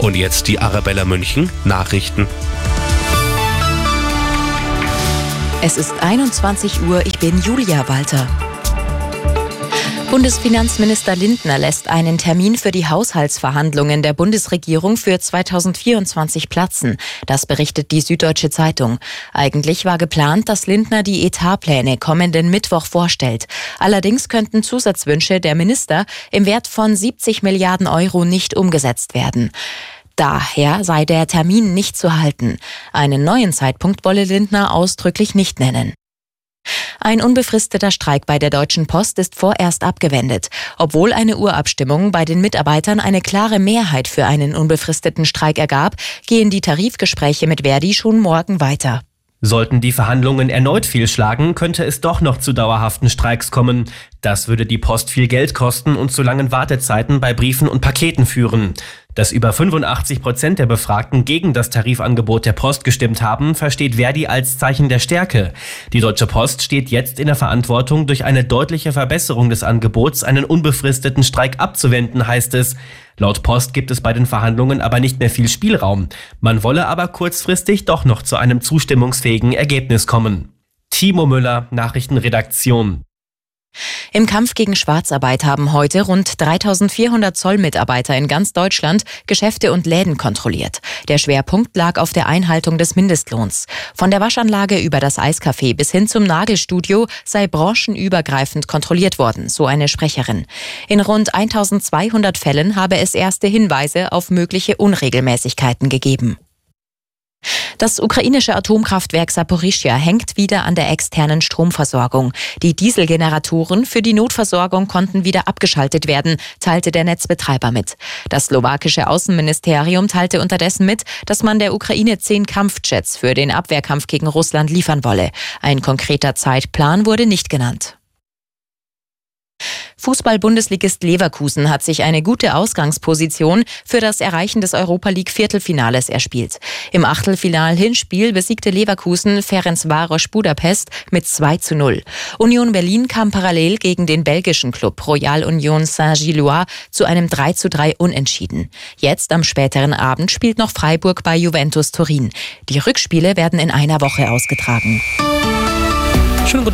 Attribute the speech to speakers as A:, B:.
A: Und jetzt die Arabella München Nachrichten.
B: Es ist 21 Uhr, ich bin Julia Walter. Bundesfinanzminister Lindner lässt einen Termin für die Haushaltsverhandlungen der Bundesregierung für 2024 platzen. Das berichtet die Süddeutsche Zeitung. Eigentlich war geplant, dass Lindner die Etatpläne kommenden Mittwoch vorstellt. Allerdings könnten Zusatzwünsche der Minister im Wert von 70 Milliarden Euro nicht umgesetzt werden. Daher sei der Termin nicht zu halten. Einen neuen Zeitpunkt wolle Lindner ausdrücklich nicht nennen. Ein unbefristeter Streik bei der Deutschen Post ist vorerst abgewendet, obwohl eine Urabstimmung bei den Mitarbeitern eine klare Mehrheit für einen unbefristeten Streik ergab, gehen die Tarifgespräche mit Verdi schon morgen weiter.
C: Sollten die Verhandlungen erneut fehlschlagen, könnte es doch noch zu dauerhaften Streiks kommen. Das würde die Post viel Geld kosten und zu langen Wartezeiten bei Briefen und Paketen führen. Dass über 85 Prozent der Befragten gegen das Tarifangebot der Post gestimmt haben, versteht Verdi als Zeichen der Stärke. Die Deutsche Post steht jetzt in der Verantwortung, durch eine deutliche Verbesserung des Angebots einen unbefristeten Streik abzuwenden, heißt es. Laut Post gibt es bei den Verhandlungen aber nicht mehr viel Spielraum. Man wolle aber kurzfristig doch noch zu einem zustimmungsfähigen Ergebnis kommen. Timo Müller, Nachrichtenredaktion.
B: Im Kampf gegen Schwarzarbeit haben heute rund 3400 Zollmitarbeiter in ganz Deutschland Geschäfte und Läden kontrolliert. Der Schwerpunkt lag auf der Einhaltung des Mindestlohns. Von der Waschanlage über das Eiscafé bis hin zum Nagelstudio sei branchenübergreifend kontrolliert worden, so eine Sprecherin. In rund 1200 Fällen habe es erste Hinweise auf mögliche Unregelmäßigkeiten gegeben. Das ukrainische Atomkraftwerk Saporischia hängt wieder an der externen Stromversorgung. Die Dieselgeneratoren für die Notversorgung konnten wieder abgeschaltet werden, teilte der Netzbetreiber mit. Das slowakische Außenministerium teilte unterdessen mit, dass man der Ukraine zehn Kampfjets für den Abwehrkampf gegen Russland liefern wolle. Ein konkreter Zeitplan wurde nicht genannt. Fußball-Bundesligist Leverkusen hat sich eine gute Ausgangsposition für das Erreichen des Europa League Viertelfinales erspielt. Im Achtelfinal-Hinspiel besiegte Leverkusen Ferencvaros Budapest mit 2 zu 0. Union Berlin kam parallel gegen den belgischen Club Royal Union Saint-Gillois zu einem 3 zu 3 Unentschieden. Jetzt am späteren Abend spielt noch Freiburg bei Juventus Turin. Die Rückspiele werden in einer Woche ausgetragen.
A: Schönen guten